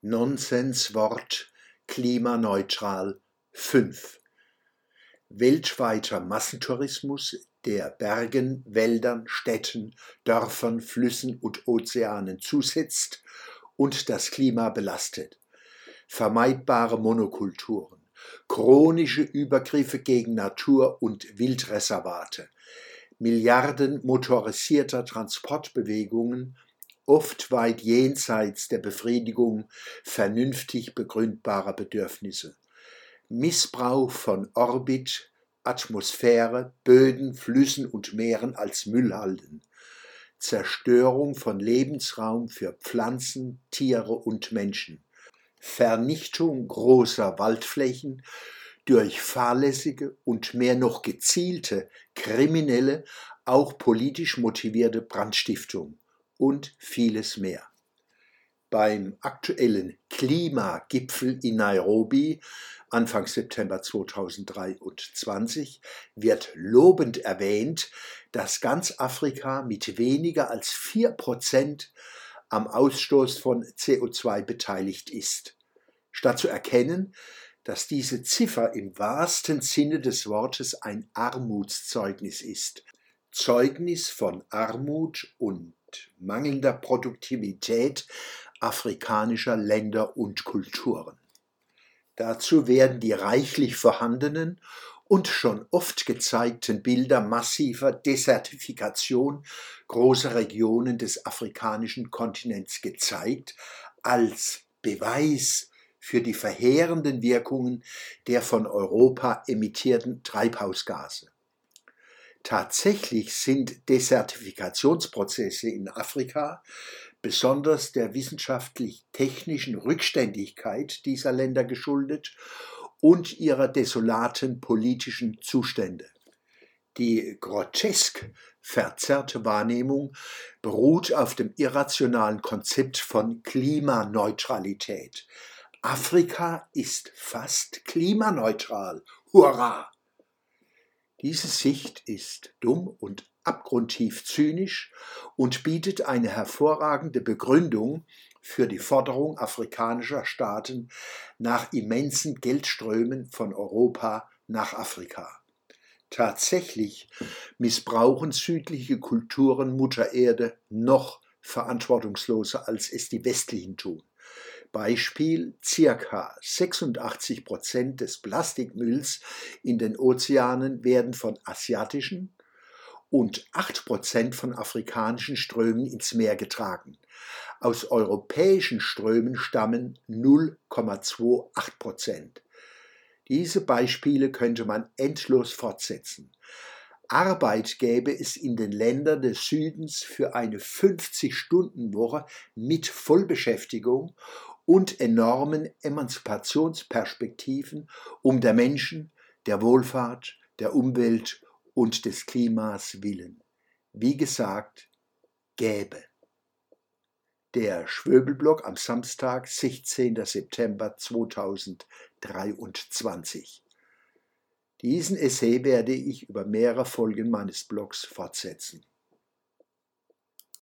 Nonsenswort klimaneutral 5 Weltweiter Massentourismus, der Bergen, Wäldern, Städten, Dörfern, Flüssen und Ozeanen zusetzt und das Klima belastet. Vermeidbare Monokulturen, chronische Übergriffe gegen Natur- und Wildreservate, Milliarden motorisierter Transportbewegungen oft weit jenseits der Befriedigung vernünftig begründbarer Bedürfnisse. Missbrauch von Orbit, Atmosphäre, Böden, Flüssen und Meeren als Müllhalden. Zerstörung von Lebensraum für Pflanzen, Tiere und Menschen. Vernichtung großer Waldflächen durch fahrlässige und mehr noch gezielte kriminelle, auch politisch motivierte Brandstiftung und vieles mehr. Beim aktuellen Klimagipfel in Nairobi Anfang September 2023 wird lobend erwähnt, dass ganz Afrika mit weniger als 4% am Ausstoß von CO2 beteiligt ist. Statt zu erkennen, dass diese Ziffer im wahrsten Sinne des Wortes ein Armutszeugnis ist, Zeugnis von Armut und mangelnder Produktivität afrikanischer Länder und Kulturen. Dazu werden die reichlich vorhandenen und schon oft gezeigten Bilder massiver Desertifikation großer Regionen des afrikanischen Kontinents gezeigt, als Beweis für die verheerenden Wirkungen der von Europa emittierten Treibhausgase. Tatsächlich sind Desertifikationsprozesse in Afrika besonders der wissenschaftlich-technischen Rückständigkeit dieser Länder geschuldet und ihrer desolaten politischen Zustände. Die grotesk verzerrte Wahrnehmung beruht auf dem irrationalen Konzept von Klimaneutralität. Afrika ist fast klimaneutral. Hurra! Diese Sicht ist dumm und abgrundtief zynisch und bietet eine hervorragende Begründung für die Forderung afrikanischer Staaten nach immensen Geldströmen von Europa nach Afrika. Tatsächlich missbrauchen südliche Kulturen Mutter Erde noch verantwortungsloser, als es die westlichen tun. Beispiel, circa 86 Prozent des Plastikmülls in den Ozeanen werden von asiatischen und 8 Prozent von afrikanischen Strömen ins Meer getragen. Aus europäischen Strömen stammen 0,28 Prozent. Diese Beispiele könnte man endlos fortsetzen. Arbeit gäbe es in den Ländern des Südens für eine 50-Stunden-Woche mit Vollbeschäftigung und enormen Emanzipationsperspektiven um der Menschen, der Wohlfahrt, der Umwelt und des Klimas willen. Wie gesagt, gäbe. Der Schwöbelblock am Samstag, 16. September 2023. Diesen Essay werde ich über mehrere Folgen meines Blogs fortsetzen.